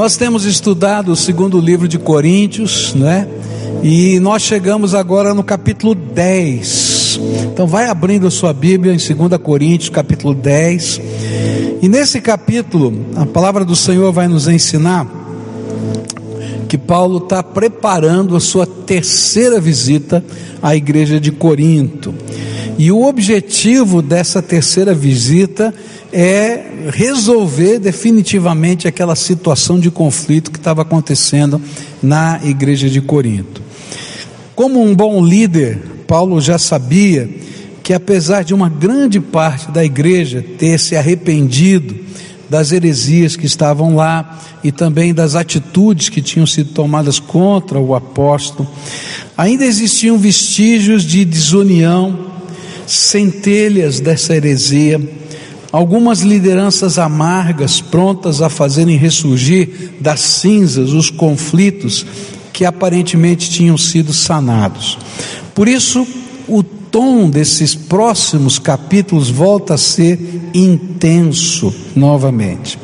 Nós temos estudado o segundo livro de Coríntios, né? E nós chegamos agora no capítulo 10. Então vai abrindo a sua Bíblia em 2 Coríntios, capítulo 10. E nesse capítulo, a palavra do Senhor vai nos ensinar que Paulo está preparando a sua terceira visita à igreja de Corinto. E o objetivo dessa terceira visita é resolver definitivamente aquela situação de conflito que estava acontecendo na igreja de Corinto. Como um bom líder, Paulo já sabia que apesar de uma grande parte da igreja ter se arrependido das heresias que estavam lá e também das atitudes que tinham sido tomadas contra o apóstolo, ainda existiam vestígios de desunião, centelhas dessa heresia algumas lideranças amargas prontas a fazerem ressurgir das cinzas os conflitos que aparentemente tinham sido sanados. Por isso, o tom desses próximos capítulos volta a ser intenso novamente.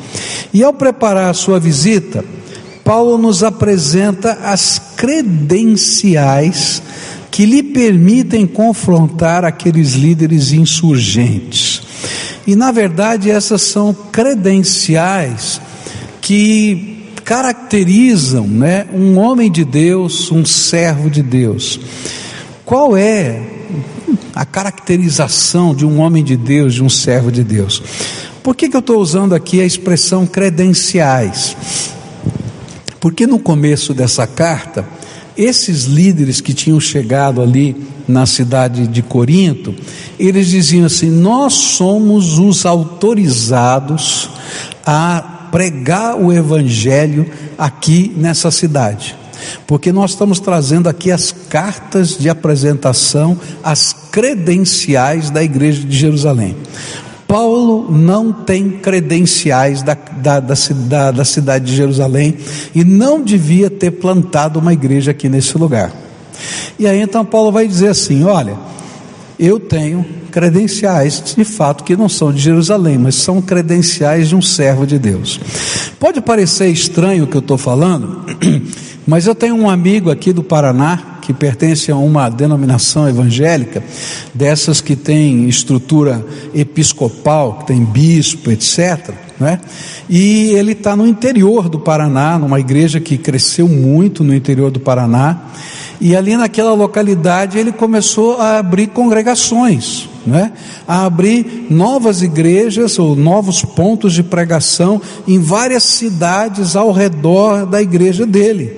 E ao preparar a sua visita, Paulo nos apresenta as credenciais que lhe permitem confrontar aqueles líderes insurgentes. E na verdade essas são credenciais que caracterizam né, um homem de Deus, um servo de Deus. Qual é a caracterização de um homem de Deus, de um servo de Deus? Por que, que eu estou usando aqui a expressão credenciais? Porque no começo dessa carta, esses líderes que tinham chegado ali na cidade de Corinto, eles diziam assim: Nós somos os autorizados a pregar o Evangelho aqui nessa cidade, porque nós estamos trazendo aqui as cartas de apresentação, as credenciais da igreja de Jerusalém. Paulo não tem credenciais da, da, da, da, cidade de Jerusalém e não devia ter plantado uma igreja aqui nesse lugar. E aí então Paulo vai dizer assim: olha, eu tenho credenciais de fato que não são de Jerusalém, mas são credenciais de um servo de Deus. Pode parecer estranho o que eu estou falando, mas eu tenho um amigo aqui do Paraná que pertence a uma denominação evangélica, dessas que tem estrutura episcopal, que tem bispo, etc. Né? E ele está no interior do Paraná, numa igreja que cresceu muito no interior do Paraná. E ali naquela localidade ele começou a abrir congregações, né? a abrir novas igrejas ou novos pontos de pregação em várias cidades ao redor da igreja dele.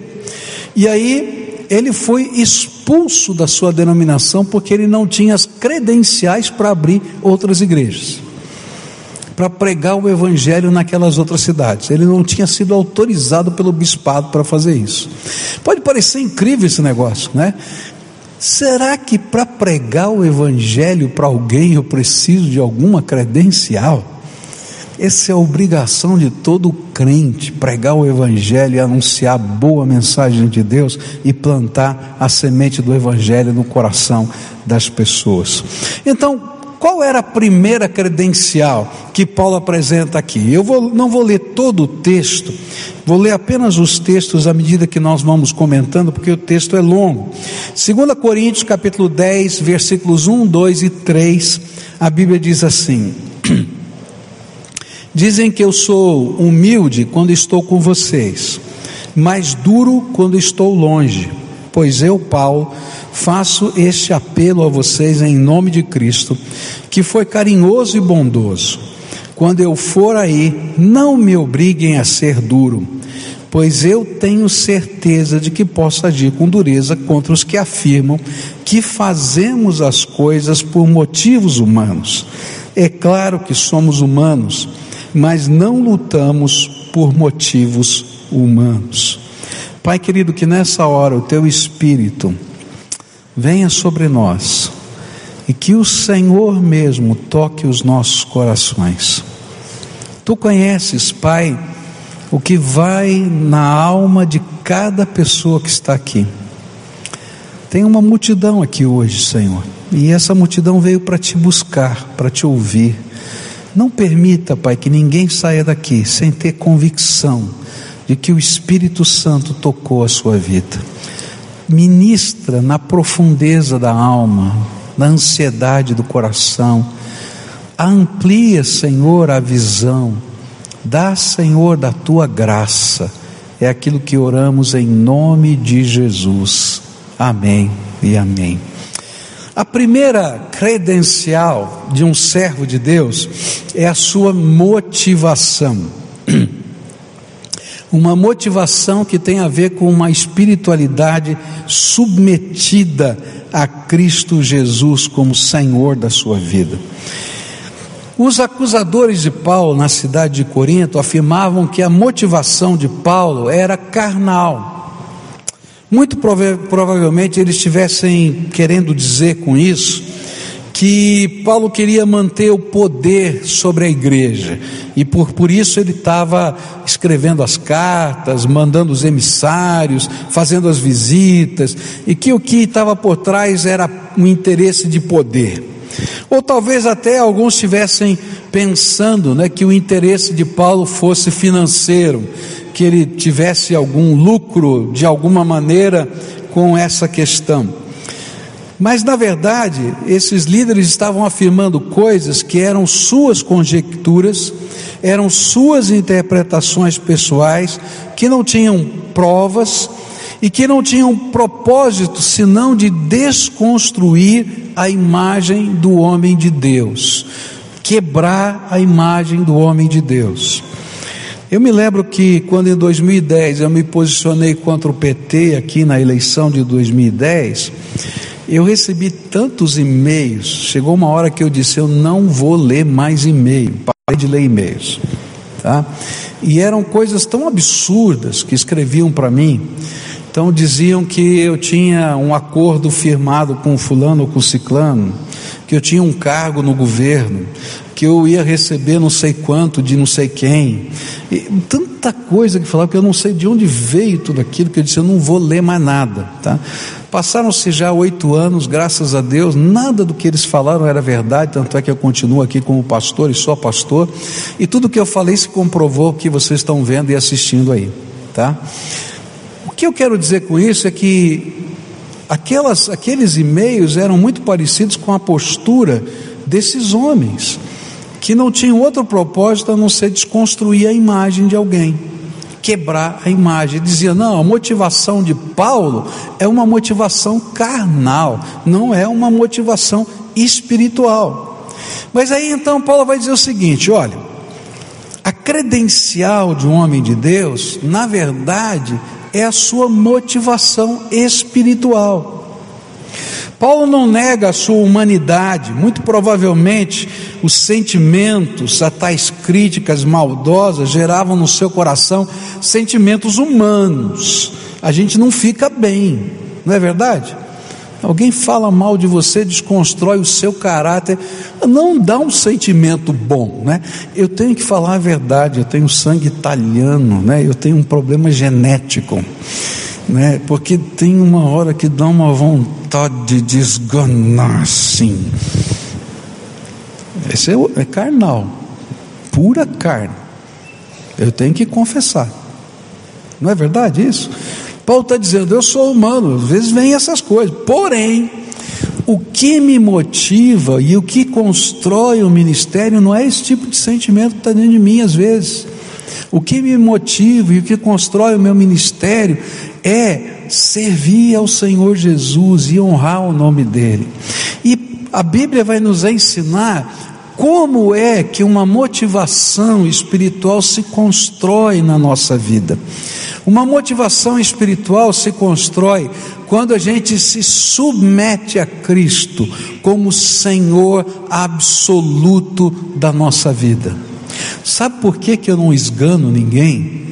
E aí ele foi expulso da sua denominação porque ele não tinha as credenciais para abrir outras igrejas, para pregar o evangelho naquelas outras cidades. Ele não tinha sido autorizado pelo bispado para fazer isso. Pode parecer incrível esse negócio, né? Será que para pregar o evangelho para alguém eu preciso de alguma credencial? Essa é a obrigação de todo crente: pregar o Evangelho e anunciar a boa mensagem de Deus e plantar a semente do Evangelho no coração das pessoas. Então, qual era a primeira credencial que Paulo apresenta aqui? Eu vou, não vou ler todo o texto, vou ler apenas os textos à medida que nós vamos comentando, porque o texto é longo. 2 Coríntios capítulo 10, versículos 1, 2 e 3, a Bíblia diz assim. Dizem que eu sou humilde quando estou com vocês, mas duro quando estou longe. Pois eu, Paulo, faço este apelo a vocês em nome de Cristo, que foi carinhoso e bondoso. Quando eu for aí, não me obriguem a ser duro, pois eu tenho certeza de que posso agir com dureza contra os que afirmam que fazemos as coisas por motivos humanos. É claro que somos humanos mas não lutamos por motivos humanos. Pai querido, que nessa hora o teu Espírito venha sobre nós e que o Senhor mesmo toque os nossos corações. Tu conheces, Pai, o que vai na alma de cada pessoa que está aqui. Tem uma multidão aqui hoje, Senhor, e essa multidão veio para te buscar, para te ouvir. Não permita, Pai, que ninguém saia daqui sem ter convicção de que o Espírito Santo tocou a sua vida. Ministra na profundeza da alma, na ansiedade do coração. Amplia, Senhor, a visão. Dá, Senhor, da tua graça. É aquilo que oramos em nome de Jesus. Amém e amém. A primeira credencial de um servo de Deus é a sua motivação. Uma motivação que tem a ver com uma espiritualidade submetida a Cristo Jesus como Senhor da sua vida. Os acusadores de Paulo na cidade de Corinto afirmavam que a motivação de Paulo era carnal muito prova provavelmente eles estivessem querendo dizer com isso que Paulo queria manter o poder sobre a igreja e por, por isso ele estava escrevendo as cartas, mandando os emissários, fazendo as visitas, e que o que estava por trás era um interesse de poder. Ou talvez até alguns estivessem pensando né, que o interesse de Paulo fosse financeiro, que ele tivesse algum lucro de alguma maneira com essa questão. Mas na verdade, esses líderes estavam afirmando coisas que eram suas conjecturas, eram suas interpretações pessoais, que não tinham provas e que não tinham propósito senão de desconstruir a imagem do homem de Deus, quebrar a imagem do homem de Deus. Eu me lembro que quando em 2010 eu me posicionei contra o PT aqui na eleição de 2010, eu recebi tantos e-mails, chegou uma hora que eu disse: eu não vou ler mais e-mail, parei de ler e-mails, tá? E eram coisas tão absurdas que escreviam para mim. Então diziam que eu tinha um acordo firmado com fulano ou com ciclano, que eu tinha um cargo no governo, que eu ia receber não sei quanto de não sei quem. E tanta coisa que falava que eu não sei de onde veio tudo aquilo, que eu disse, eu não vou ler mais nada. Tá? Passaram-se já oito anos, graças a Deus, nada do que eles falaram era verdade, tanto é que eu continuo aqui como pastor e sou pastor, e tudo que eu falei se comprovou que vocês estão vendo e assistindo aí. Tá? Que eu quero dizer com isso é que aquelas, aqueles e-mails eram muito parecidos com a postura desses homens que não tinham outro propósito a não ser desconstruir a imagem de alguém, quebrar a imagem. Dizia: não, a motivação de Paulo é uma motivação carnal, não é uma motivação espiritual. Mas aí então Paulo vai dizer o seguinte: olha, a credencial de um homem de Deus, na verdade, é a sua motivação espiritual. Paulo não nega a sua humanidade, muito provavelmente os sentimentos a tais críticas maldosas geravam no seu coração sentimentos humanos. A gente não fica bem, não é verdade? Alguém fala mal de você, desconstrói o seu caráter, não dá um sentimento bom, né? Eu tenho que falar a verdade, eu tenho sangue italiano, né? Eu tenho um problema genético né? Porque tem uma hora que dá uma vontade de esganar, sim. Esse é, é carnal, pura carne. Eu tenho que confessar. Não é verdade isso? Paulo está dizendo, eu sou humano, às vezes vem essas coisas. Porém, o que me motiva e o que constrói o ministério não é esse tipo de sentimento que está dentro de mim às vezes. O que me motiva e o que constrói o meu ministério é servir ao Senhor Jesus e honrar o nome dEle. E a Bíblia vai nos ensinar como é que uma motivação espiritual se constrói na nossa vida. Uma motivação espiritual se constrói quando a gente se submete a Cristo como Senhor absoluto da nossa vida. Sabe por que, que eu não esgano ninguém?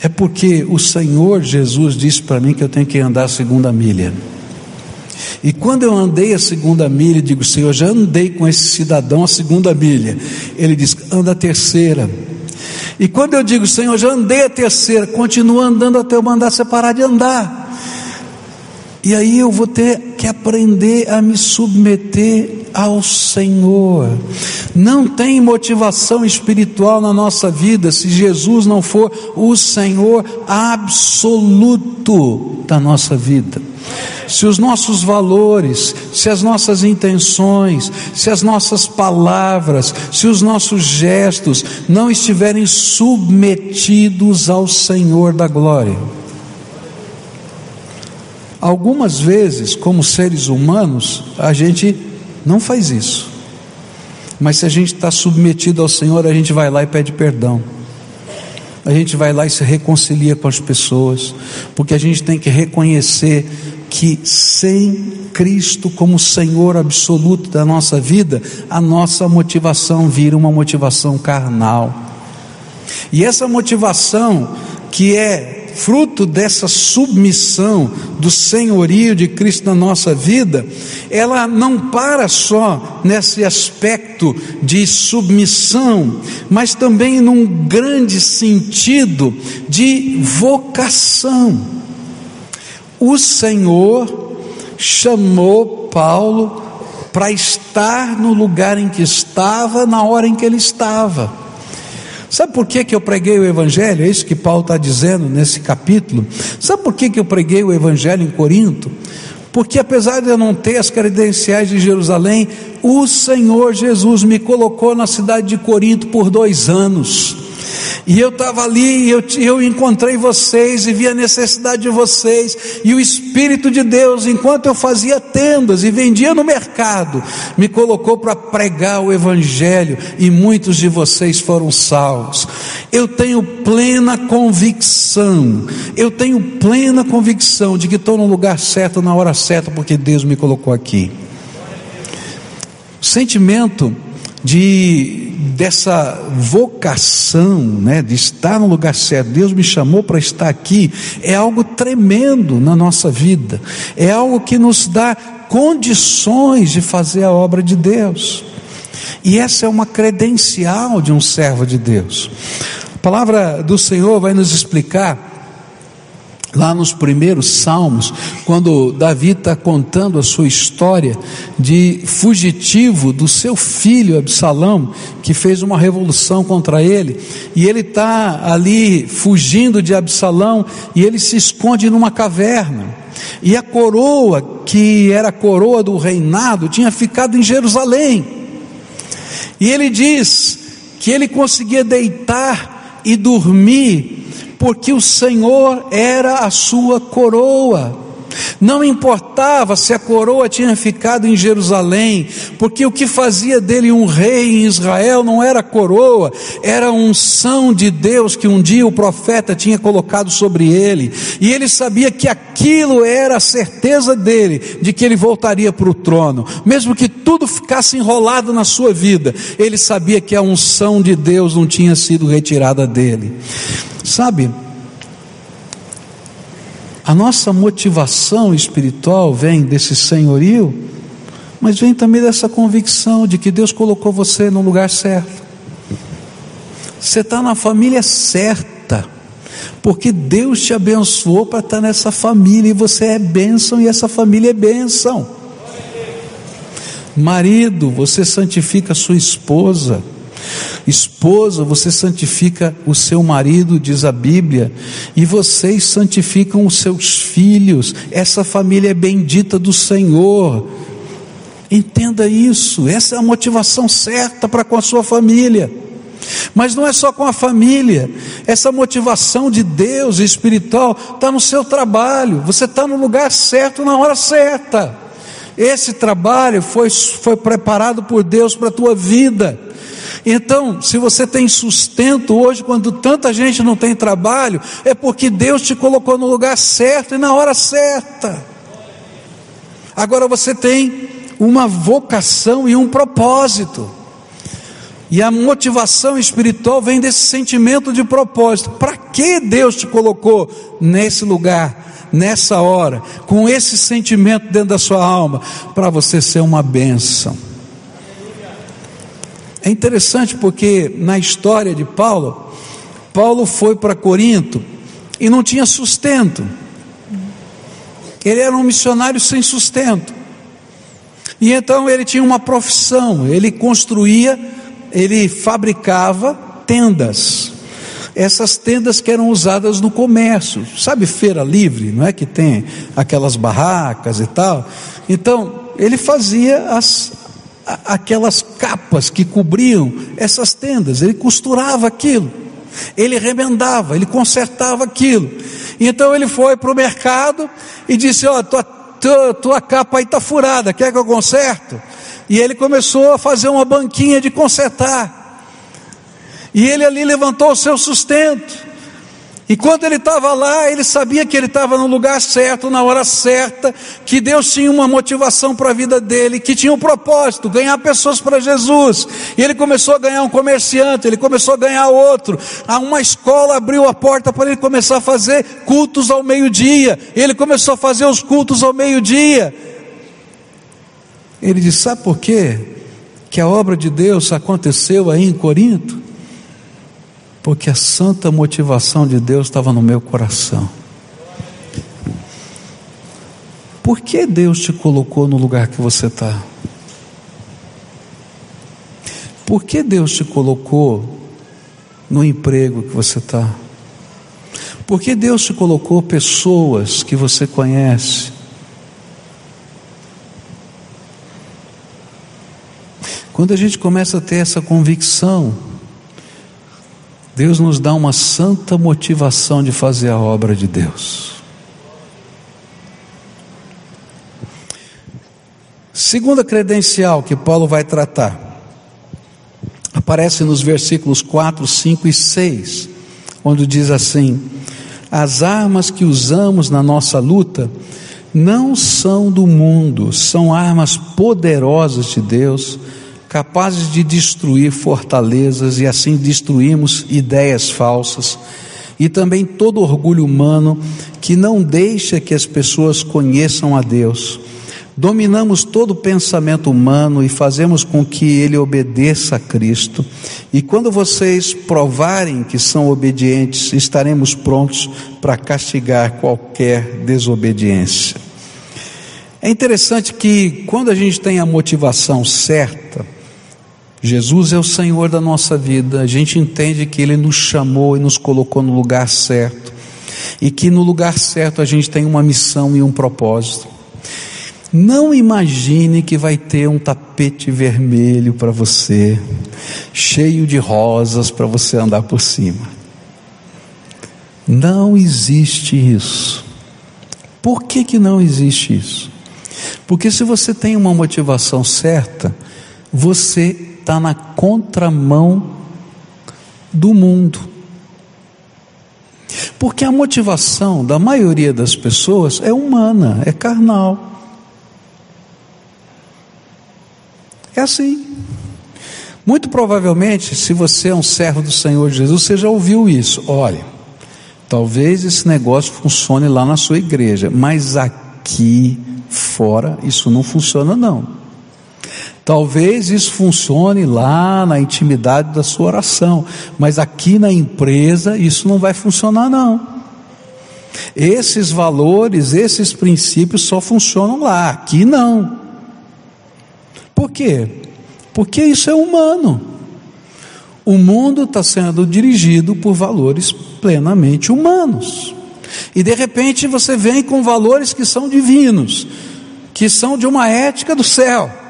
É porque o Senhor Jesus disse para mim que eu tenho que andar a segunda milha. E quando eu andei a segunda milha, digo, Senhor, já andei com esse cidadão a segunda milha. Ele diz, anda a terceira. E quando eu digo, Senhor, já andei a terceira, continua andando até eu mandar você parar de andar. E aí eu vou ter que aprender a me submeter ao Senhor. Não tem motivação espiritual na nossa vida se Jesus não for o Senhor absoluto da nossa vida. Se os nossos valores, se as nossas intenções, se as nossas palavras, se os nossos gestos não estiverem submetidos ao Senhor da glória. Algumas vezes, como seres humanos, a gente não faz isso. Mas se a gente está submetido ao Senhor, a gente vai lá e pede perdão. A gente vai lá e se reconcilia com as pessoas, porque a gente tem que reconhecer que sem Cristo como Senhor absoluto da nossa vida, a nossa motivação vira uma motivação carnal. E essa motivação que é fruto dessa submissão do senhorio de Cristo na nossa vida, ela não para só nesse aspecto de submissão, mas também num grande sentido de vocação. O Senhor chamou Paulo para estar no lugar em que estava, na hora em que ele estava. Sabe por que, que eu preguei o Evangelho? É isso que Paulo está dizendo nesse capítulo. Sabe por que, que eu preguei o Evangelho em Corinto? Porque apesar de eu não ter as credenciais de Jerusalém, o Senhor Jesus me colocou na cidade de Corinto por dois anos. E eu estava ali, e eu, eu encontrei vocês e vi a necessidade de vocês, e o Espírito de Deus, enquanto eu fazia tendas e vendia no mercado, me colocou para pregar o Evangelho, e muitos de vocês foram salvos. Eu tenho plena convicção, eu tenho plena convicção de que estou no lugar certo, na hora certa, porque Deus me colocou aqui. O sentimento de dessa vocação, né, de estar no lugar certo, Deus me chamou para estar aqui, é algo tremendo na nossa vida, é algo que nos dá condições de fazer a obra de Deus, e essa é uma credencial de um servo de Deus. A palavra do Senhor vai nos explicar Lá nos primeiros salmos, quando Davi está contando a sua história de fugitivo do seu filho Absalão, que fez uma revolução contra ele, e ele está ali fugindo de Absalão, e ele se esconde numa caverna, e a coroa, que era a coroa do reinado, tinha ficado em Jerusalém, e ele diz que ele conseguia deitar e dormir porque o Senhor era a sua coroa. Não importava se a coroa tinha ficado em Jerusalém, porque o que fazia dele um rei em Israel não era a coroa, era a unção de Deus que um dia o profeta tinha colocado sobre ele, e ele sabia que aquilo era a certeza dele de que ele voltaria para o trono, mesmo que tudo ficasse enrolado na sua vida, ele sabia que a unção de Deus não tinha sido retirada dele. Sabe, a nossa motivação espiritual vem desse senhorio, mas vem também dessa convicção de que Deus colocou você no lugar certo. Você está na família certa, porque Deus te abençoou para estar nessa família, e você é bênção, e essa família é bênção. Marido, você santifica sua esposa. Esposa, você santifica o seu marido, diz a Bíblia, e vocês santificam os seus filhos. Essa família é bendita do Senhor. Entenda isso, essa é a motivação certa para com a sua família. Mas não é só com a família, essa motivação de Deus espiritual está no seu trabalho, você está no lugar certo na hora certa. Esse trabalho foi, foi preparado por Deus para a tua vida. Então, se você tem sustento hoje, quando tanta gente não tem trabalho, é porque Deus te colocou no lugar certo e na hora certa. Agora você tem uma vocação e um propósito. E a motivação espiritual vem desse sentimento de propósito. Para que Deus te colocou nesse lugar, nessa hora, com esse sentimento dentro da sua alma? Para você ser uma bênção. É interessante porque na história de Paulo, Paulo foi para Corinto e não tinha sustento. Ele era um missionário sem sustento. E então ele tinha uma profissão, ele construía, ele fabricava tendas. Essas tendas que eram usadas no comércio, sabe, feira livre, não é que tem aquelas barracas e tal. Então, ele fazia as, aquelas capas que cobriam essas tendas, ele costurava aquilo, ele remendava, ele consertava aquilo. Então ele foi para o mercado e disse: Ó, oh, tua, tua, tua capa aí está furada, quer que eu conserto? E ele começou a fazer uma banquinha de consertar. E ele ali levantou o seu sustento. E quando ele estava lá, ele sabia que ele estava no lugar certo, na hora certa, que Deus tinha uma motivação para a vida dele, que tinha um propósito, ganhar pessoas para Jesus. E ele começou a ganhar um comerciante, ele começou a ganhar outro. Uma escola abriu a porta para ele começar a fazer cultos ao meio-dia. Ele começou a fazer os cultos ao meio-dia. Ele disse: Sabe por quê? Que a obra de Deus aconteceu aí em Corinto? Porque a santa motivação de Deus estava no meu coração. Por que Deus te colocou no lugar que você está? Por que Deus te colocou no emprego que você está? Por que Deus te colocou pessoas que você conhece? Quando a gente começa a ter essa convicção, Deus nos dá uma santa motivação de fazer a obra de Deus. Segunda credencial que Paulo vai tratar, aparece nos versículos 4, 5 e 6, onde diz assim: As armas que usamos na nossa luta não são do mundo, são armas poderosas de Deus capazes de destruir fortalezas e assim destruímos ideias falsas e também todo orgulho humano que não deixa que as pessoas conheçam a Deus. Dominamos todo pensamento humano e fazemos com que ele obedeça a Cristo. E quando vocês provarem que são obedientes, estaremos prontos para castigar qualquer desobediência. É interessante que quando a gente tem a motivação certa, Jesus é o Senhor da nossa vida, a gente entende que Ele nos chamou e nos colocou no lugar certo, e que no lugar certo a gente tem uma missão e um propósito. Não imagine que vai ter um tapete vermelho para você, cheio de rosas para você andar por cima. Não existe isso. Por que, que não existe isso? Porque se você tem uma motivação certa, você está na contramão do mundo. Porque a motivação da maioria das pessoas é humana, é carnal. É assim. Muito provavelmente, se você é um servo do Senhor Jesus, você já ouviu isso. Olha, talvez esse negócio funcione lá na sua igreja, mas aqui fora isso não funciona não. Talvez isso funcione lá na intimidade da sua oração, mas aqui na empresa isso não vai funcionar não. Esses valores, esses princípios só funcionam lá, aqui não. Por quê? Porque isso é humano. O mundo está sendo dirigido por valores plenamente humanos. E de repente você vem com valores que são divinos, que são de uma ética do céu.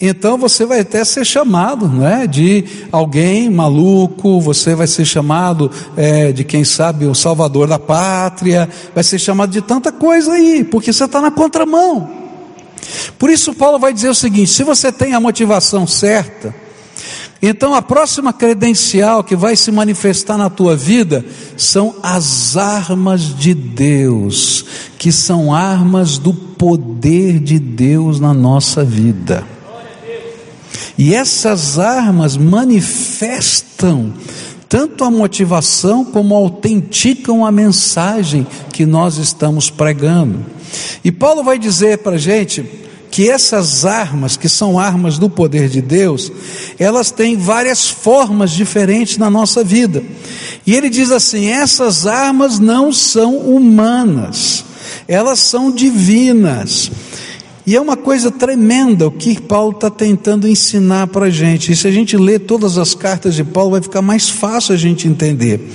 Então você vai até ser chamado, não é, de alguém maluco. Você vai ser chamado é, de quem sabe o Salvador da pátria. Vai ser chamado de tanta coisa aí, porque você está na contramão. Por isso Paulo vai dizer o seguinte: se você tem a motivação certa, então a próxima credencial que vai se manifestar na tua vida são as armas de Deus, que são armas do poder de Deus na nossa vida. E essas armas manifestam tanto a motivação como autenticam a mensagem que nós estamos pregando. E Paulo vai dizer para a gente que essas armas, que são armas do poder de Deus, elas têm várias formas diferentes na nossa vida. E ele diz assim: essas armas não são humanas, elas são divinas. E é uma coisa tremenda o que Paulo está tentando ensinar para a gente. E se a gente ler todas as cartas de Paulo, vai ficar mais fácil a gente entender.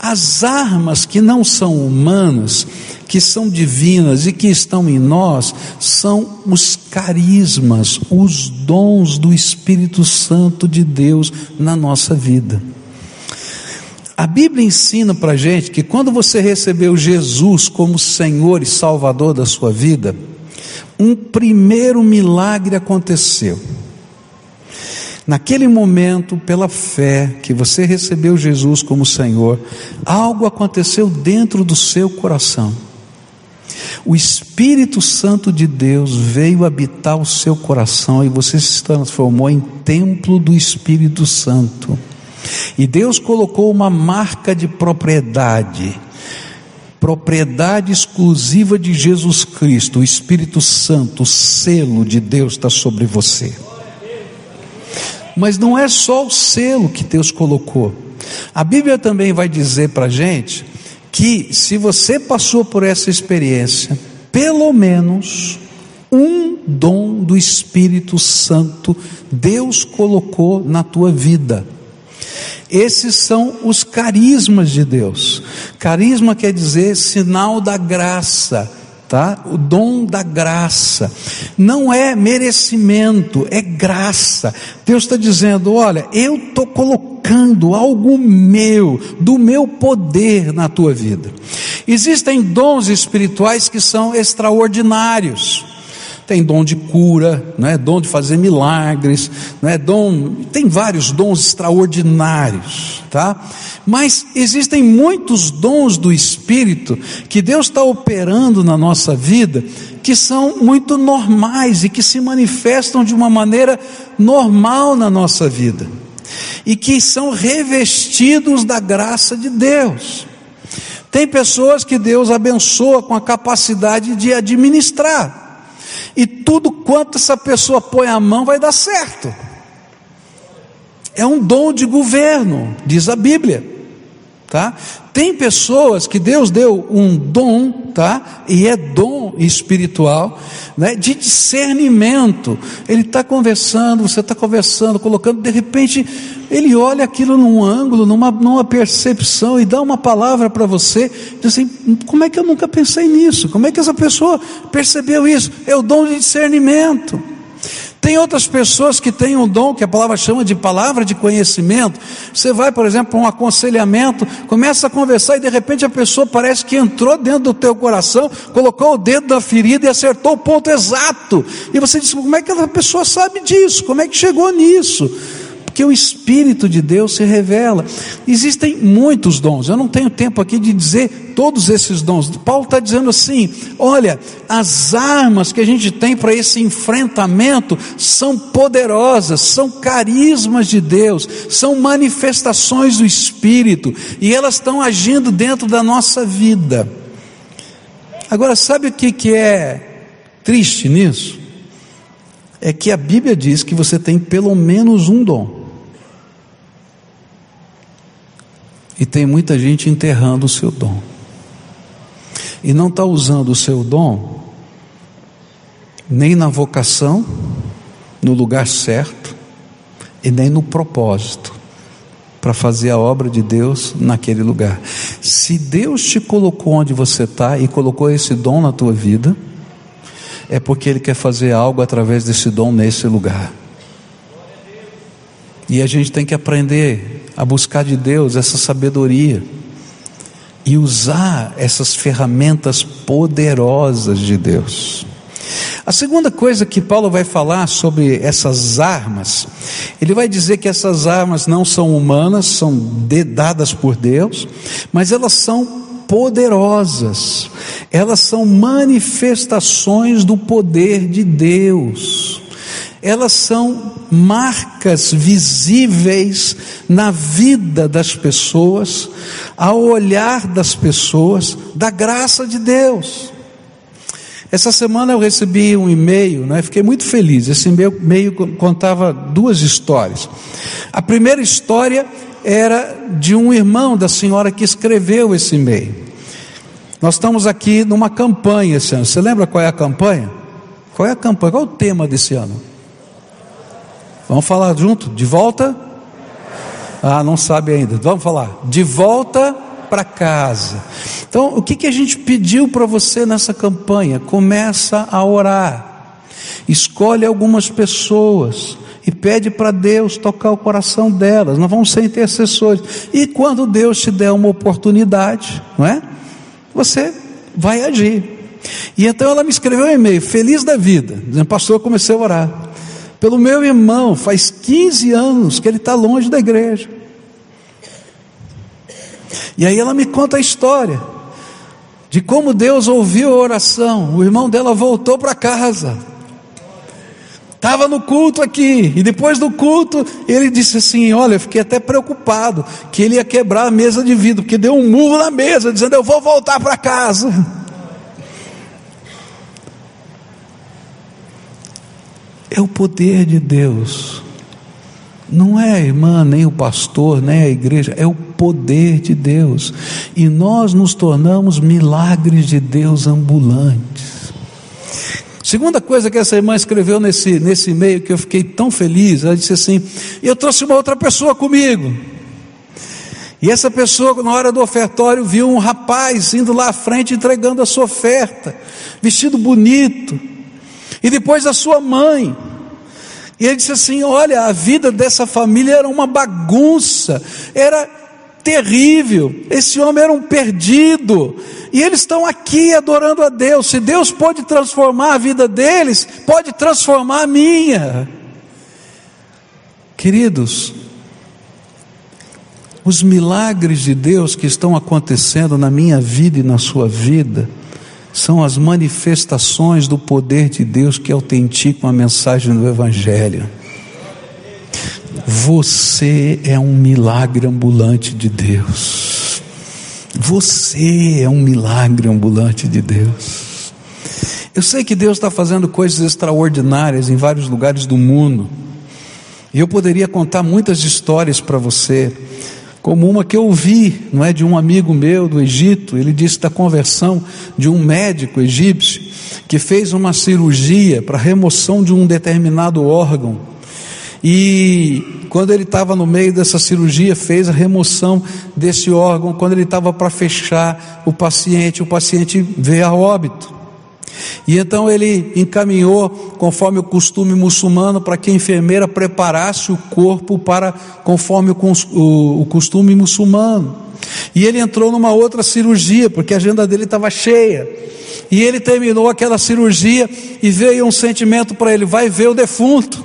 As armas que não são humanas, que são divinas e que estão em nós, são os carismas, os dons do Espírito Santo de Deus na nossa vida. A Bíblia ensina para gente que quando você recebeu Jesus como Senhor e Salvador da sua vida, um primeiro milagre aconteceu. Naquele momento, pela fé que você recebeu Jesus como Senhor, algo aconteceu dentro do seu coração. O Espírito Santo de Deus veio habitar o seu coração e você se transformou em templo do Espírito Santo. E Deus colocou uma marca de propriedade propriedade exclusiva de Jesus Cristo, o Espírito Santo, o selo de Deus está sobre você. Mas não é só o selo que Deus colocou. A Bíblia também vai dizer para a gente que se você passou por essa experiência, pelo menos um dom do Espírito Santo Deus colocou na tua vida. Esses são os carismas de Deus. Carisma quer dizer sinal da graça, tá? O dom da graça. Não é merecimento, é graça. Deus está dizendo: olha, eu estou colocando algo meu, do meu poder na tua vida. Existem dons espirituais que são extraordinários tem dom de cura, não é dom de fazer milagres, não é dom, tem vários dons extraordinários, tá? Mas existem muitos dons do Espírito que Deus está operando na nossa vida que são muito normais e que se manifestam de uma maneira normal na nossa vida e que são revestidos da graça de Deus. Tem pessoas que Deus abençoa com a capacidade de administrar e tudo quanto essa pessoa põe a mão vai dar certo. É um dom de governo, diz a Bíblia tá? Tem pessoas que Deus deu um dom, tá? E é dom espiritual, né? De discernimento. Ele está conversando, você está conversando, colocando, de repente ele olha aquilo num ângulo, numa, numa percepção e dá uma palavra para você, diz assim: como é que eu nunca pensei nisso? Como é que essa pessoa percebeu isso? É o dom de discernimento. Tem outras pessoas que têm um dom que a palavra chama de palavra de conhecimento. Você vai, por exemplo, para um aconselhamento, começa a conversar e de repente a pessoa parece que entrou dentro do teu coração, colocou o dedo na ferida e acertou o ponto exato. E você diz: como é que a pessoa sabe disso? Como é que chegou nisso? Porque o Espírito de Deus se revela. Existem muitos dons, eu não tenho tempo aqui de dizer todos esses dons. Paulo está dizendo assim: olha, as armas que a gente tem para esse enfrentamento são poderosas, são carismas de Deus, são manifestações do Espírito, e elas estão agindo dentro da nossa vida. Agora, sabe o que, que é triste nisso? É que a Bíblia diz que você tem pelo menos um dom. E tem muita gente enterrando o seu dom. E não está usando o seu dom nem na vocação, no lugar certo, e nem no propósito para fazer a obra de Deus naquele lugar. Se Deus te colocou onde você está e colocou esse dom na tua vida, é porque Ele quer fazer algo através desse dom nesse lugar. E a gente tem que aprender a buscar de Deus essa sabedoria e usar essas ferramentas poderosas de Deus. A segunda coisa que Paulo vai falar sobre essas armas, ele vai dizer que essas armas não são humanas, são dadas por Deus, mas elas são poderosas, elas são manifestações do poder de Deus elas são marcas visíveis na vida das pessoas, ao olhar das pessoas, da graça de Deus. Essa semana eu recebi um e-mail, né? fiquei muito feliz. Esse e-mail contava duas histórias. A primeira história era de um irmão da senhora que escreveu esse e-mail. Nós estamos aqui numa campanha esse ano. Você lembra qual é a campanha? Qual é a campanha? Qual é o tema desse ano? Vamos falar junto? De volta? Ah, não sabe ainda. Vamos falar. De volta para casa. Então, o que, que a gente pediu para você nessa campanha? Começa a orar. Escolhe algumas pessoas e pede para Deus tocar o coração delas. Nós vamos ser intercessores. E quando Deus te der uma oportunidade, não é? Você vai agir. E então ela me escreveu um e-mail, feliz da vida, dizendo, pastor, comecei a orar. Pelo meu irmão, faz 15 anos que ele está longe da igreja. E aí ela me conta a história de como Deus ouviu a oração. O irmão dela voltou para casa Estava no culto aqui, e depois do culto, ele disse assim: Olha, eu fiquei até preocupado que ele ia quebrar a mesa de vidro, porque deu um murro na mesa, dizendo: Eu vou voltar para casa. É o poder de Deus, não é a irmã, nem o pastor, nem a igreja, é o poder de Deus, e nós nos tornamos milagres de Deus ambulantes. Segunda coisa que essa irmã escreveu nesse, nesse e-mail que eu fiquei tão feliz, ela disse assim: Eu trouxe uma outra pessoa comigo. E essa pessoa, na hora do ofertório, viu um rapaz indo lá à frente entregando a sua oferta, vestido bonito. E depois a sua mãe. E ele disse assim: Olha, a vida dessa família era uma bagunça, era terrível. Esse homem era um perdido. E eles estão aqui adorando a Deus. Se Deus pode transformar a vida deles, pode transformar a minha. Queridos, os milagres de Deus que estão acontecendo na minha vida e na sua vida, são as manifestações do poder de Deus que autenticam a mensagem do Evangelho. Você é um milagre ambulante de Deus. Você é um milagre ambulante de Deus. Eu sei que Deus está fazendo coisas extraordinárias em vários lugares do mundo. E eu poderia contar muitas histórias para você, como uma que eu ouvi, não é, de um amigo meu do Egito. Ele disse da conversão de um médico egípcio que fez uma cirurgia para remoção de um determinado órgão. E quando ele estava no meio dessa cirurgia, fez a remoção desse órgão. Quando ele estava para fechar o paciente, o paciente veio a óbito. E então ele encaminhou, conforme o costume muçulmano, para que a enfermeira preparasse o corpo para conforme o, costume muçulmano. E ele entrou numa outra cirurgia, porque a agenda dele estava cheia. E ele terminou aquela cirurgia e veio um sentimento para ele: vai ver o defunto.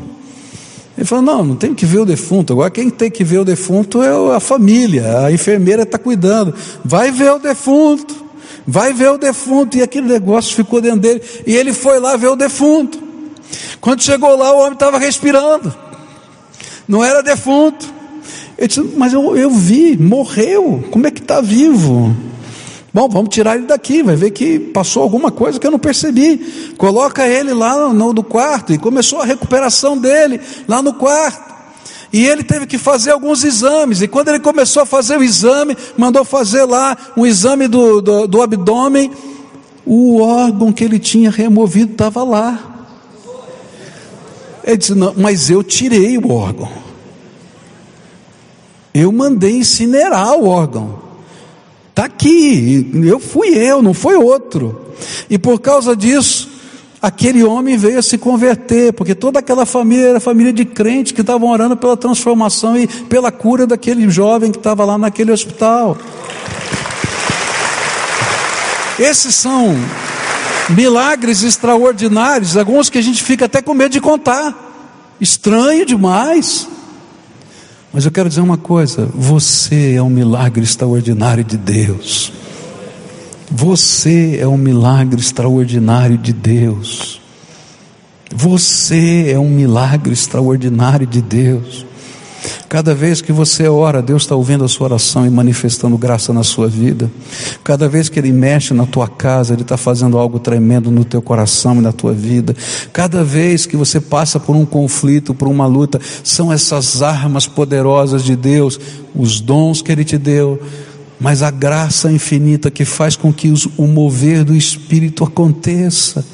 Ele falou: não, não tem que ver o defunto. Agora quem tem que ver o defunto é a família, a enfermeira está cuidando. Vai ver o defunto, vai ver o defunto. E aquele negócio ficou dentro dele. E ele foi lá ver o defunto. Quando chegou lá, o homem estava respirando. Não era defunto. Ele disse: Mas eu, eu vi, morreu. Como é que está vivo? Bom, vamos tirar ele daqui, vai ver que passou alguma coisa que eu não percebi. Coloca ele lá no, no quarto e começou a recuperação dele lá no quarto. E ele teve que fazer alguns exames. E quando ele começou a fazer o exame, mandou fazer lá um exame do, do, do abdômen. O órgão que ele tinha removido estava lá. Ele disse: Não, mas eu tirei o órgão. Eu mandei incinerar o órgão. Está aqui, eu fui eu, não foi outro. E por causa disso, aquele homem veio a se converter, porque toda aquela família era família de crentes que estavam orando pela transformação e pela cura daquele jovem que estava lá naquele hospital. Esses são milagres extraordinários, alguns que a gente fica até com medo de contar. Estranho demais. Mas eu quero dizer uma coisa: você é um milagre extraordinário de Deus. Você é um milagre extraordinário de Deus. Você é um milagre extraordinário de Deus. Cada vez que você ora, Deus está ouvindo a sua oração e manifestando graça na sua vida. Cada vez que Ele mexe na tua casa, Ele está fazendo algo tremendo no teu coração e na tua vida. Cada vez que você passa por um conflito, por uma luta, são essas armas poderosas de Deus, os dons que Ele te deu, mas a graça infinita que faz com que o mover do Espírito aconteça.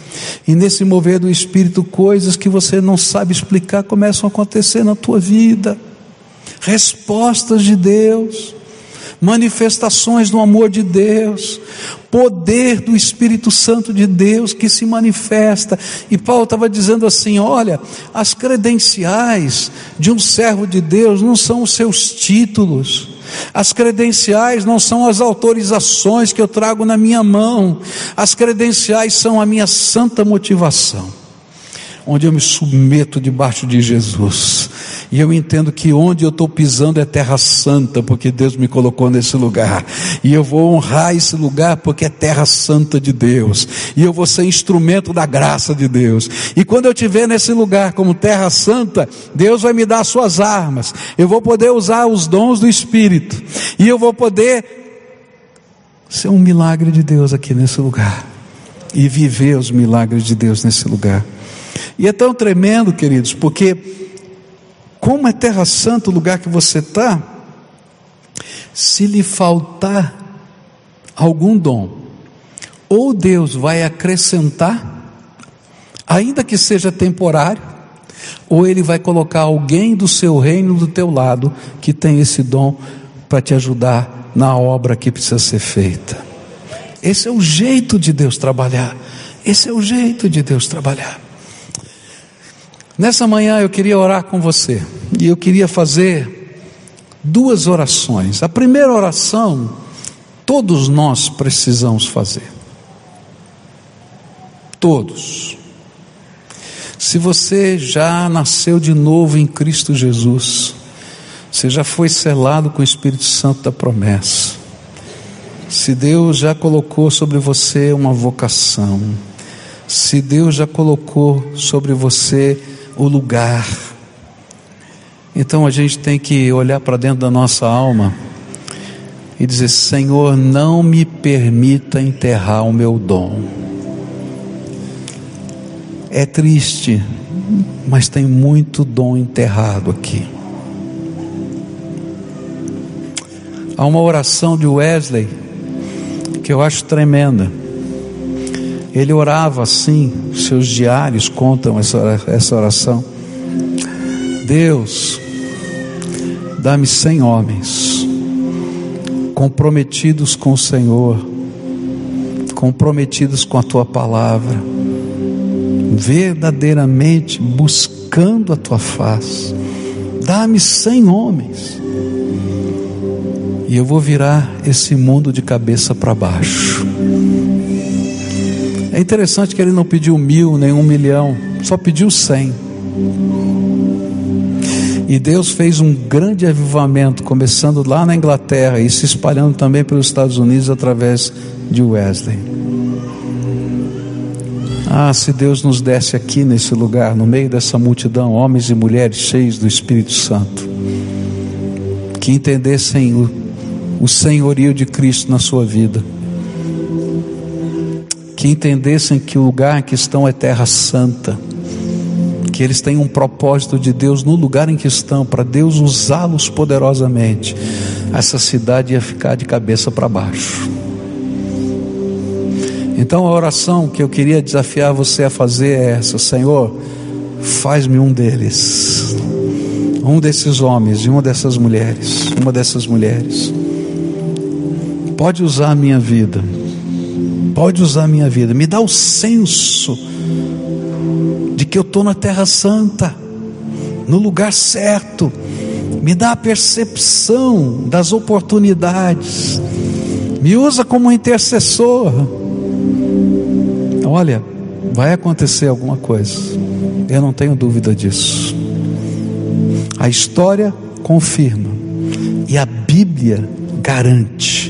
E nesse mover do Espírito, coisas que você não sabe explicar começam a acontecer na tua vida. Respostas de Deus manifestações do amor de Deus, poder do Espírito Santo de Deus que se manifesta. E Paulo estava dizendo assim: olha, as credenciais de um servo de Deus não são os seus títulos. As credenciais não são as autorizações que eu trago na minha mão, as credenciais são a minha santa motivação onde eu me submeto debaixo de Jesus. E eu entendo que onde eu estou pisando é terra santa, porque Deus me colocou nesse lugar. E eu vou honrar esse lugar porque é terra santa de Deus. E eu vou ser instrumento da graça de Deus. E quando eu estiver nesse lugar como terra santa, Deus vai me dar suas armas. Eu vou poder usar os dons do Espírito. E eu vou poder ser um milagre de Deus aqui nesse lugar. E viver os milagres de Deus nesse lugar. E é tão tremendo, queridos, porque, como é terra santa o lugar que você está, se lhe faltar algum dom, ou Deus vai acrescentar, ainda que seja temporário, ou Ele vai colocar alguém do seu reino do teu lado que tem esse dom para te ajudar na obra que precisa ser feita. Esse é o jeito de Deus trabalhar. Esse é o jeito de Deus trabalhar. Nessa manhã eu queria orar com você e eu queria fazer duas orações. A primeira oração, todos nós precisamos fazer. Todos. Se você já nasceu de novo em Cristo Jesus, você já foi selado com o Espírito Santo da promessa. Se Deus já colocou sobre você uma vocação, se Deus já colocou sobre você o lugar. Então a gente tem que olhar para dentro da nossa alma e dizer: Senhor, não me permita enterrar o meu dom. É triste, mas tem muito dom enterrado aqui. Há uma oração de Wesley que eu acho tremenda. Ele orava assim, seus diários contam essa oração. Deus, dá-me cem homens comprometidos com o Senhor, comprometidos com a tua palavra, verdadeiramente buscando a tua face. Dá-me cem homens, e eu vou virar esse mundo de cabeça para baixo. É interessante que ele não pediu mil, nem um milhão, só pediu cem. E Deus fez um grande avivamento, começando lá na Inglaterra e se espalhando também pelos Estados Unidos através de Wesley. Ah, se Deus nos desse aqui nesse lugar, no meio dessa multidão, homens e mulheres cheios do Espírito Santo, que entendessem o, o senhorio de Cristo na sua vida que entendessem que o lugar em que estão é terra santa, que eles têm um propósito de Deus no lugar em que estão, para Deus usá-los poderosamente, essa cidade ia ficar de cabeça para baixo. Então a oração que eu queria desafiar você a fazer é essa: Senhor, faz-me um deles, um desses homens e uma dessas mulheres, uma dessas mulheres. Pode usar a minha vida pode usar a minha vida, me dá o senso de que eu estou na Terra Santa, no lugar certo, me dá a percepção das oportunidades, me usa como intercessor. Olha, vai acontecer alguma coisa, eu não tenho dúvida disso. A história confirma e a Bíblia garante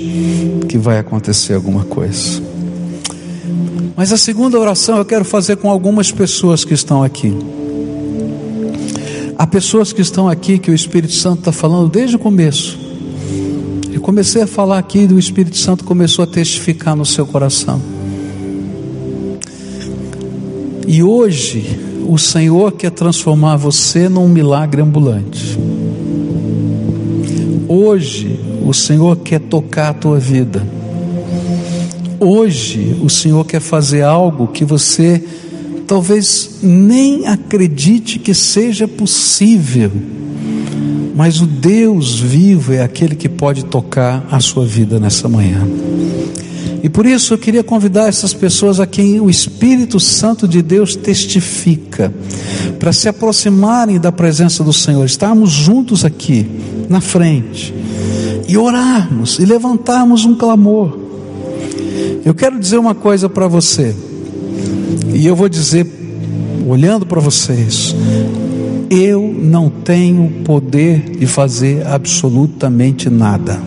que vai acontecer alguma coisa. Mas a segunda oração eu quero fazer com algumas pessoas que estão aqui. Há pessoas que estão aqui que o Espírito Santo está falando desde o começo. Eu comecei a falar aqui e o Espírito Santo começou a testificar no seu coração. E hoje o Senhor quer transformar você num milagre ambulante. Hoje o Senhor quer tocar a tua vida. Hoje o Senhor quer fazer algo que você talvez nem acredite que seja possível, mas o Deus vivo é aquele que pode tocar a sua vida nessa manhã. E por isso eu queria convidar essas pessoas a quem o Espírito Santo de Deus testifica, para se aproximarem da presença do Senhor, estarmos juntos aqui, na frente, e orarmos e levantarmos um clamor. Eu quero dizer uma coisa para você, e eu vou dizer, olhando para vocês, eu não tenho poder de fazer absolutamente nada,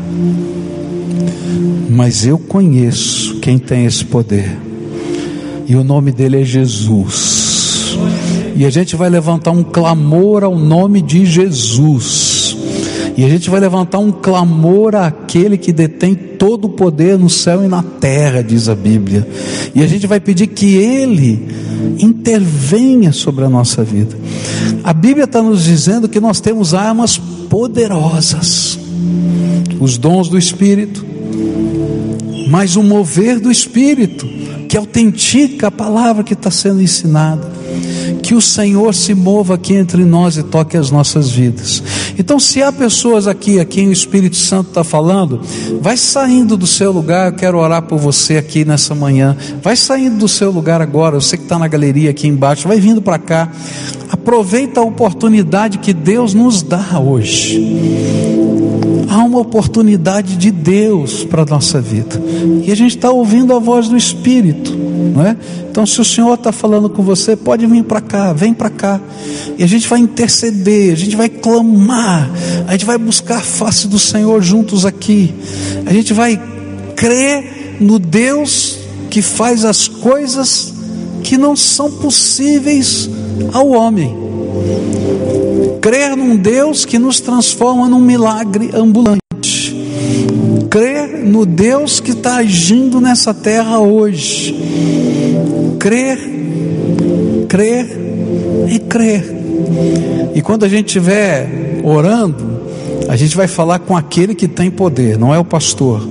mas eu conheço quem tem esse poder, e o nome dele é Jesus, e a gente vai levantar um clamor ao nome de Jesus. E a gente vai levantar um clamor àquele que detém todo o poder no céu e na terra, diz a Bíblia. E a gente vai pedir que Ele intervenha sobre a nossa vida. A Bíblia está nos dizendo que nós temos armas poderosas, os dons do Espírito, mas o mover do Espírito, que autentica a palavra que está sendo ensinada que o Senhor se mova aqui entre nós e toque as nossas vidas. Então, se há pessoas aqui a quem o Espírito Santo está falando, vai saindo do seu lugar. Eu quero orar por você aqui nessa manhã. Vai saindo do seu lugar agora. Você que está na galeria aqui embaixo, vai vindo para cá. Aproveita a oportunidade que Deus nos dá hoje. Há uma oportunidade de Deus para a nossa vida. E a gente está ouvindo a voz do Espírito não é? Então, se o Senhor está falando com você, pode vir para cá, vem para cá, e a gente vai interceder, a gente vai clamar, a gente vai buscar a face do Senhor juntos aqui, a gente vai crer no Deus que faz as coisas que não são possíveis ao homem. Crer num Deus que nos transforma num milagre ambulante crer no Deus que está agindo nessa terra hoje. Crer, crer e crer. E quando a gente estiver orando, a gente vai falar com aquele que tem poder, não é o pastor,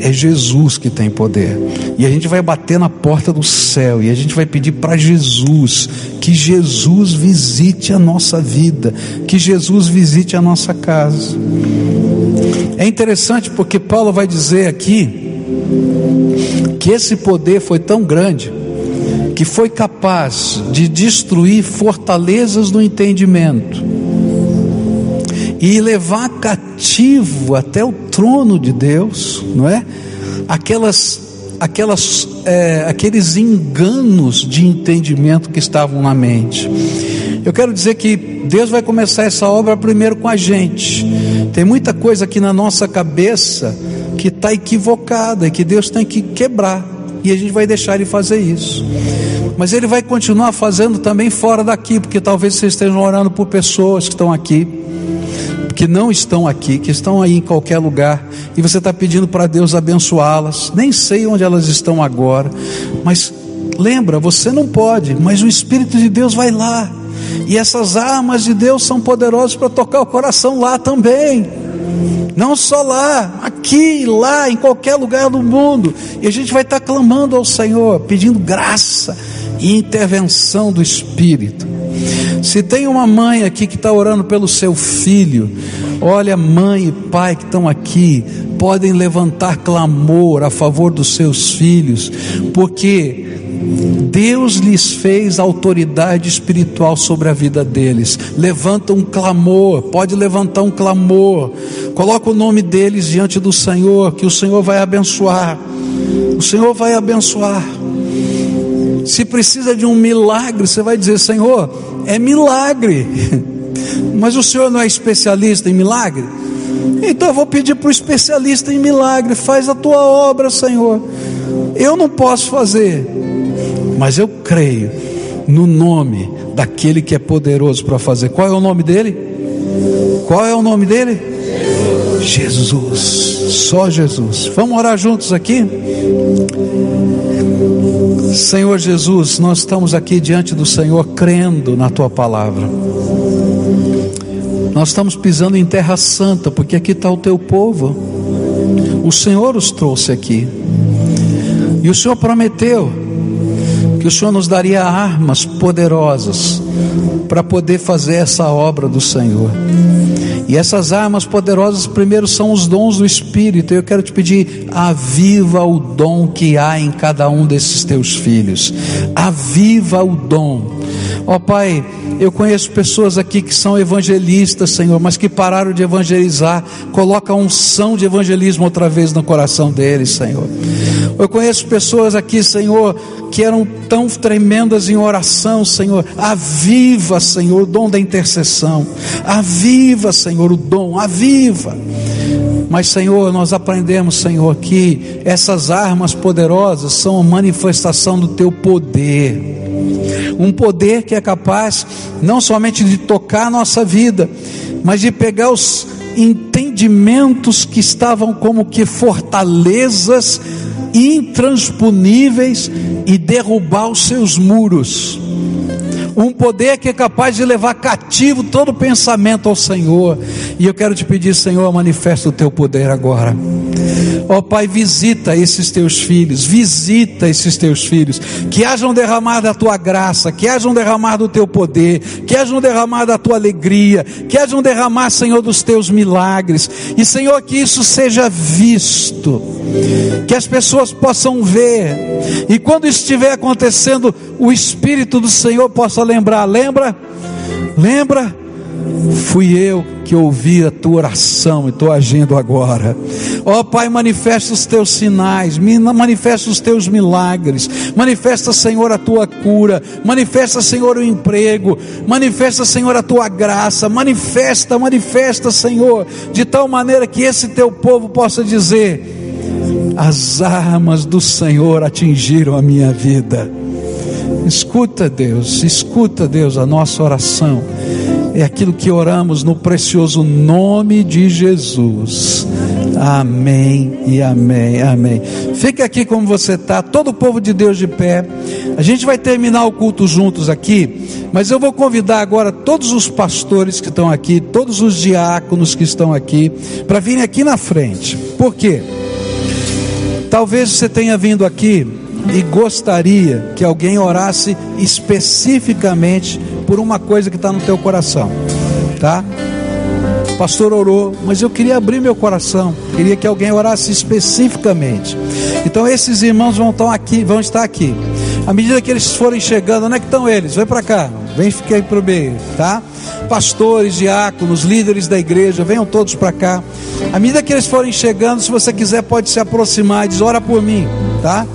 é Jesus que tem poder. E a gente vai bater na porta do céu e a gente vai pedir para Jesus que Jesus visite a nossa vida, que Jesus visite a nossa casa. É interessante porque Paulo vai dizer aqui que esse poder foi tão grande que foi capaz de destruir fortalezas do entendimento e levar cativo até o trono de Deus, não é? Aquelas, aquelas, é, aqueles enganos de entendimento que estavam na mente. Eu quero dizer que Deus vai começar essa obra primeiro com a gente. Tem muita coisa aqui na nossa cabeça que está equivocada e que Deus tem que quebrar. E a gente vai deixar Ele fazer isso. Mas Ele vai continuar fazendo também fora daqui, porque talvez vocês estejam orando por pessoas que estão aqui, que não estão aqui, que estão aí em qualquer lugar, e você está pedindo para Deus abençoá-las. Nem sei onde elas estão agora, mas lembra, você não pode, mas o Espírito de Deus vai lá e essas armas de Deus são poderosas para tocar o coração lá também. Não só lá, aqui, lá, em qualquer lugar do mundo. E a gente vai estar clamando ao Senhor, pedindo graça e intervenção do Espírito. Se tem uma mãe aqui que está orando pelo seu filho, olha, mãe e pai que estão aqui, podem levantar clamor a favor dos seus filhos, porque Deus lhes fez autoridade espiritual sobre a vida deles. Levanta um clamor, pode levantar um clamor. Coloca o nome deles diante do Senhor, que o Senhor vai abençoar. O Senhor vai abençoar. Se precisa de um milagre, você vai dizer: Senhor, é milagre. Mas o Senhor não é especialista em milagre? Então eu vou pedir para o especialista em milagre: faz a tua obra, Senhor. Eu não posso fazer, mas eu creio no nome daquele que é poderoso para fazer. Qual é o nome dele? Qual é o nome dele? Jesus. Só Jesus. Vamos orar juntos aqui? Senhor Jesus, nós estamos aqui diante do Senhor crendo na tua palavra. Nós estamos pisando em terra santa, porque aqui está o teu povo. O Senhor os trouxe aqui. E o Senhor prometeu que o Senhor nos daria armas poderosas para poder fazer essa obra do Senhor. E essas armas poderosas, primeiro, são os dons do Espírito. Eu quero te pedir, aviva o dom que há em cada um desses teus filhos. Aviva o dom. Ó oh, Pai, eu conheço pessoas aqui que são evangelistas, Senhor, mas que pararam de evangelizar. Coloca a unção de evangelismo outra vez no coração deles, Senhor. Eu conheço pessoas aqui, Senhor, que eram tão tremendas em oração, Senhor. Aviva, Senhor, o dom da intercessão. Aviva, Senhor, o dom. Aviva. Mas, Senhor, nós aprendemos, Senhor, que essas armas poderosas são a manifestação do Teu poder um poder que é capaz não somente de tocar a nossa vida, mas de pegar os entendimentos que estavam como que fortalezas intransponíveis e derrubar os seus muros. Um poder que é capaz de levar cativo todo pensamento ao Senhor. E eu quero te pedir, Senhor, manifesta o teu poder agora. Ó oh, Pai, visita esses teus filhos, visita esses teus filhos, que hajam derramado a tua graça, que hajam derramado o teu poder, que hajam derramado a tua alegria, que hajam derramado, Senhor, dos teus milagres, e Senhor, que isso seja visto, que as pessoas possam ver, e quando estiver acontecendo, o Espírito do Senhor possa lembrar, lembra? Lembra? Fui eu que ouvi a tua oração e estou agindo agora. Ó oh, Pai, manifesta os teus sinais, manifesta os teus milagres, manifesta, Senhor, a tua cura, manifesta, Senhor, o emprego, manifesta, Senhor, a tua graça, manifesta, manifesta, Senhor, de tal maneira que esse teu povo possa dizer: as armas do Senhor atingiram a minha vida. Escuta, Deus, escuta, Deus, a nossa oração é aquilo que oramos no precioso nome de Jesus. Amém e amém, amém. Fique aqui como você está, todo o povo de Deus de pé. A gente vai terminar o culto juntos aqui, mas eu vou convidar agora todos os pastores que estão aqui, todos os diáconos que estão aqui, para virem aqui na frente. Por quê? Talvez você tenha vindo aqui e gostaria que alguém orasse especificamente por uma coisa que está no teu coração, tá? O pastor orou, mas eu queria abrir meu coração, queria que alguém orasse especificamente. Então esses irmãos vão estar aqui, vão estar aqui. À medida que eles forem chegando, onde é que estão eles? Vem para cá, vem ficar aí para o meio, tá? Pastores, diáconos, líderes da igreja, venham todos para cá. À medida que eles forem chegando, se você quiser, pode se aproximar e diz: ora por mim, tá?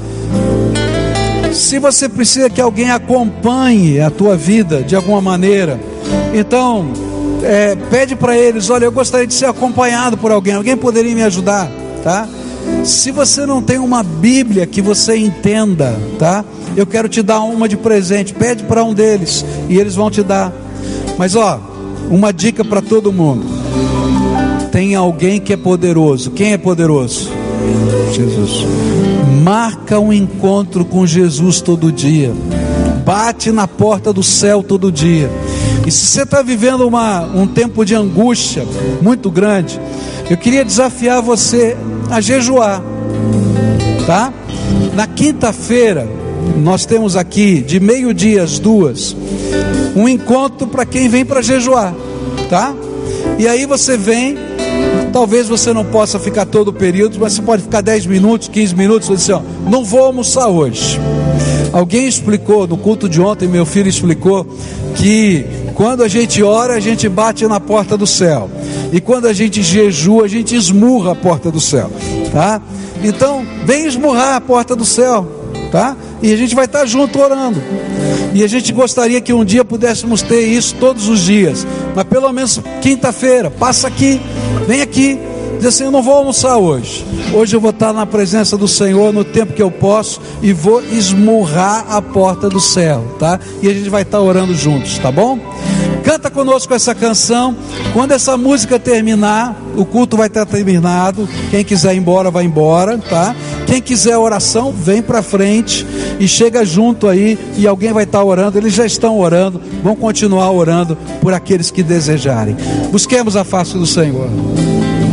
Se você precisa que alguém acompanhe a tua vida de alguma maneira, então é, pede para eles: olha, eu gostaria de ser acompanhado por alguém. Alguém poderia me ajudar, tá? Se você não tem uma Bíblia que você entenda, tá? Eu quero te dar uma de presente. Pede para um deles e eles vão te dar. Mas ó, uma dica para todo mundo. Tem alguém que é poderoso. Quem é poderoso? Jesus. Marca um encontro com Jesus todo dia. Bate na porta do céu todo dia. E se você está vivendo uma, um tempo de angústia muito grande, eu queria desafiar você a jejuar, tá? Na quinta-feira, nós temos aqui, de meio-dia às duas, um encontro para quem vem para jejuar, tá? E aí você vem Talvez você não possa ficar todo o período, mas você pode ficar 10 minutos, 15 minutos, você assim, ó, não vou almoçar hoje. Alguém explicou, no culto de ontem, meu filho explicou, que quando a gente ora, a gente bate na porta do céu. E quando a gente jejua, a gente esmurra a porta do céu. Tá? Então, vem esmurrar a porta do céu. Tá? E a gente vai estar junto orando. E a gente gostaria que um dia pudéssemos ter isso todos os dias. Mas pelo menos quinta-feira, passa aqui, vem aqui, diz assim: Eu não vou almoçar hoje. Hoje eu vou estar na presença do Senhor no tempo que eu posso e vou esmurrar a porta do céu, tá? E a gente vai estar orando juntos, tá bom? Canta conosco essa canção. Quando essa música terminar, o culto vai estar terminado. Quem quiser ir embora, vai embora, tá? Quem quiser oração, vem para frente e chega junto aí e alguém vai estar orando. Eles já estão orando, vão continuar orando por aqueles que desejarem. Busquemos a face do Senhor.